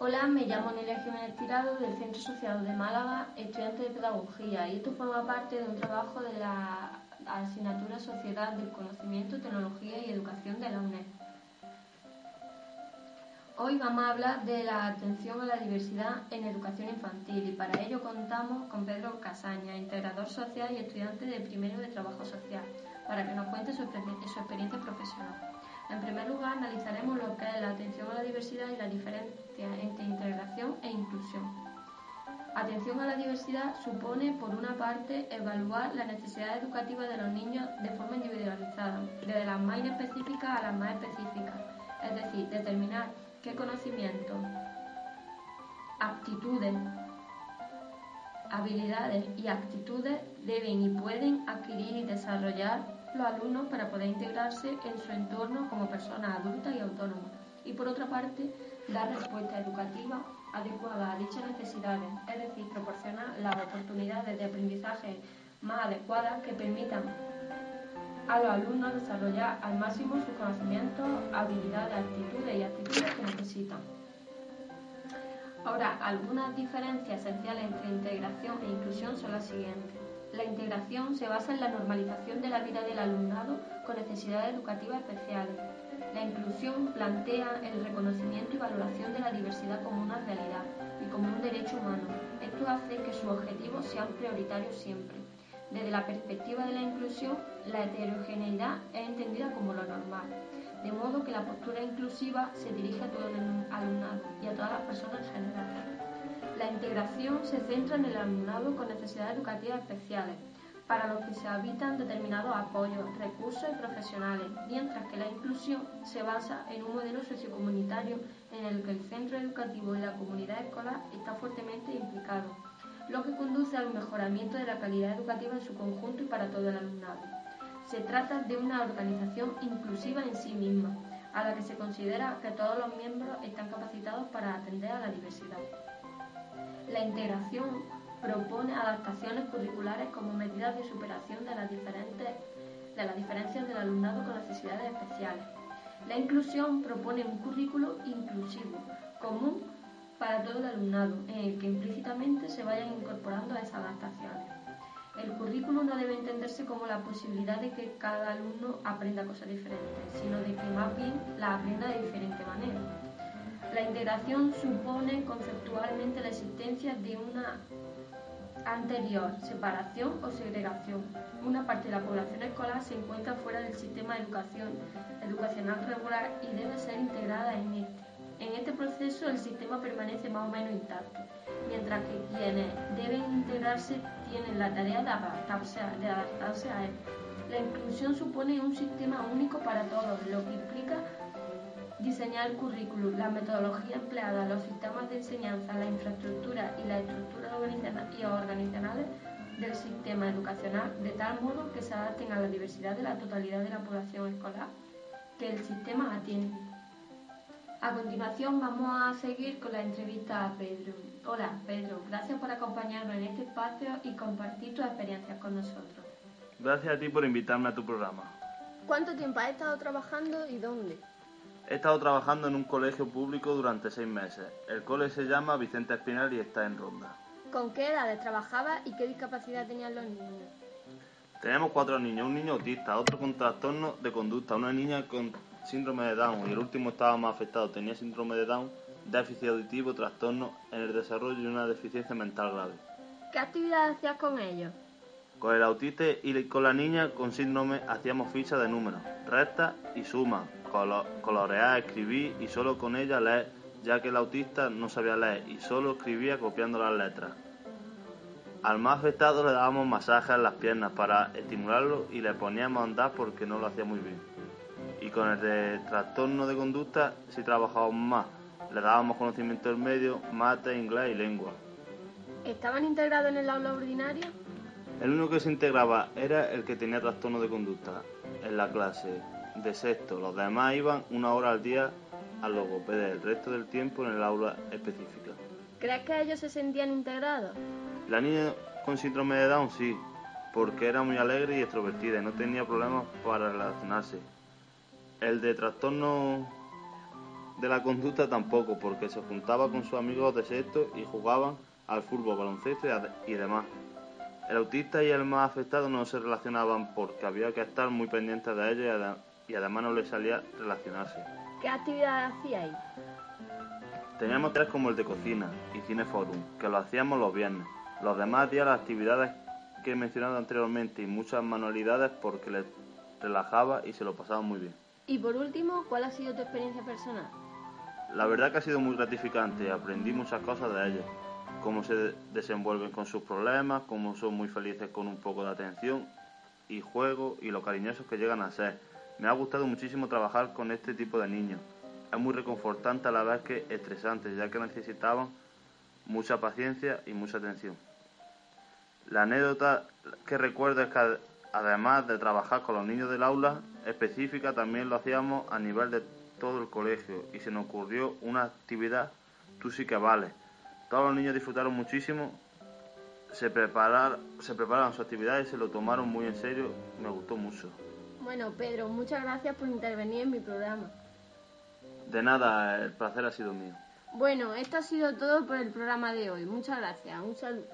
Hola, me llamo Nelia Jiménez Tirado del Centro Asociado de Málaga, estudiante de Pedagogía, y esto forma parte de un trabajo de la asignatura Sociedad del Conocimiento, Tecnología y Educación de la UNED. Hoy vamos a hablar de la atención a la diversidad en educación infantil y para ello contamos con Pedro Casaña, integrador social y estudiante de primero de trabajo social, para que nos cuente su experiencia profesional. En primer lugar, analizaremos lo que es la atención a la diversidad y la diferencia entre integración e inclusión. Atención a la diversidad supone, por una parte, evaluar la necesidad educativa de los niños de forma individualizada, desde las más inespecíficas a las más específicas, es decir, determinar qué conocimientos, aptitudes, habilidades y actitudes deben y pueden adquirir y desarrollar los alumnos para poder integrarse en su entorno como personas adultas y autónomas. Y por otra parte, dar respuesta educativa adecuada a dichas necesidades, es decir, proporcionar las oportunidades de aprendizaje más adecuadas que permitan a los alumnos desarrollar al máximo sus conocimientos, habilidades, actitudes y actitudes que necesitan. Ahora, algunas diferencias esenciales entre integración e inclusión son las siguientes. La integración se basa en la normalización de la vida del alumnado con necesidades educativas especiales. La inclusión plantea el reconocimiento y valoración de la diversidad como una realidad y como un derecho humano. Esto hace que sus objetivos sean prioritarios siempre. Desde la perspectiva de la inclusión, la heterogeneidad es entendida como lo normal, de modo que la postura inclusiva se dirige a todo el alumnado y a todas las personas en general. La integración se centra en el alumnado con necesidades educativas especiales, para los que se habitan determinados apoyos, recursos y profesionales, mientras que la inclusión se basa en un modelo sociocomunitario en el que el centro educativo y la comunidad escolar está fuertemente implicado, lo que conduce al mejoramiento de la calidad educativa en su conjunto y para todo el alumnado. Se trata de una organización inclusiva en sí misma, a la que se considera que todos los miembros están capacitados para atender a la diversidad. La integración propone adaptaciones curriculares como medidas de superación de las, diferentes, de las diferencias del alumnado con necesidades especiales. La inclusión propone un currículo inclusivo, común para todo el alumnado, en el que implícitamente se vayan incorporando esas adaptaciones. El currículo no debe entenderse como la posibilidad de que cada alumno aprenda cosas diferentes, sino de que más bien la aprenda de diferente manera. La integración supone conceptualmente la existencia de una anterior separación o segregación. Una parte de la población escolar se encuentra fuera del sistema de educación educacional regular y debe ser integrada en este. En este proceso el sistema permanece más o menos intacto, mientras que quienes deben integrarse tienen la tarea de adaptarse a, de adaptarse a él. La inclusión supone un sistema único para todos, lo que implica diseñar el currículum, la metodología empleada, los sistemas de enseñanza, la infraestructura y las estructuras organizacionales del sistema educacional de tal modo que se adapten a la diversidad de la totalidad de la población escolar que el sistema atiende. A continuación vamos a seguir con la entrevista a Pedro. Hola Pedro, gracias por acompañarnos en este espacio y compartir tus experiencias con nosotros. Gracias a ti por invitarme a tu programa. ¿Cuánto tiempo has estado trabajando y dónde? He estado trabajando en un colegio público durante seis meses. El cole se llama Vicente Espinal y está en Ronda. ¿Con qué edades trabajabas y qué discapacidad tenían los niños? Teníamos cuatro niños, un niño autista, otro con trastorno de conducta, una niña con síndrome de Down y el último estaba más afectado, tenía síndrome de Down, déficit auditivo, trastorno en el desarrollo y una deficiencia mental grave. ¿Qué actividades hacías con ellos? Con el autista y con la niña con síndrome hacíamos fichas de números, rectas y sumas, colorear, escribir y solo con ella leer, ya que el autista no sabía leer y solo escribía copiando las letras. Al más afectado le dábamos masajes en las piernas para estimularlo y le poníamos a andar porque no lo hacía muy bien. Y con el de trastorno de conducta sí trabajábamos más. Le dábamos conocimiento del medio, mate, inglés y lengua. ¿Estaban integrados en el aula ordinaria? El único que se integraba era el que tenía trastorno de conducta en la clase de sexto. Los demás iban una hora al día al logopeda, el resto del tiempo en el aula específica. ¿Crees que ellos se sentían integrados? La niña con síndrome de Down sí, porque era muy alegre y extrovertida y no tenía problemas para relacionarse. El de trastorno de la conducta tampoco, porque se juntaba con sus amigos de sexto y jugaban al fútbol, baloncesto y, y demás. El autista y el más afectado no se relacionaban porque había que estar muy pendientes de ellos y, además no les salía relacionarse. ¿Qué actividades hacíais? Teníamos tres como el de cocina y cineforum, que lo hacíamos los viernes. Los demás días las actividades que he mencionado anteriormente y muchas manualidades porque les relajaba y se lo pasaba muy bien. Y por último, ¿cuál ha sido tu experiencia personal? La verdad que ha sido muy gratificante, aprendí muchas cosas de ellos, cómo se desenvuelven con sus problemas, cómo son muy felices con un poco de atención y juego y lo cariñosos que llegan a ser. Me ha gustado muchísimo trabajar con este tipo de niños. Es muy reconfortante a la vez que estresante, ya que necesitaban mucha paciencia y mucha atención. La anécdota que recuerdo es que además de trabajar con los niños del aula específica, también lo hacíamos a nivel de todo el colegio y se nos ocurrió una actividad, tú sí que vales. Todos los niños disfrutaron muchísimo, se, prepararon, se prepararon su actividad y se lo tomaron muy en serio, me gustó mucho. Bueno, Pedro, muchas gracias por intervenir en mi programa. De nada, el placer ha sido mío. Bueno, esto ha sido todo por el programa de hoy. Muchas gracias. Un saludo.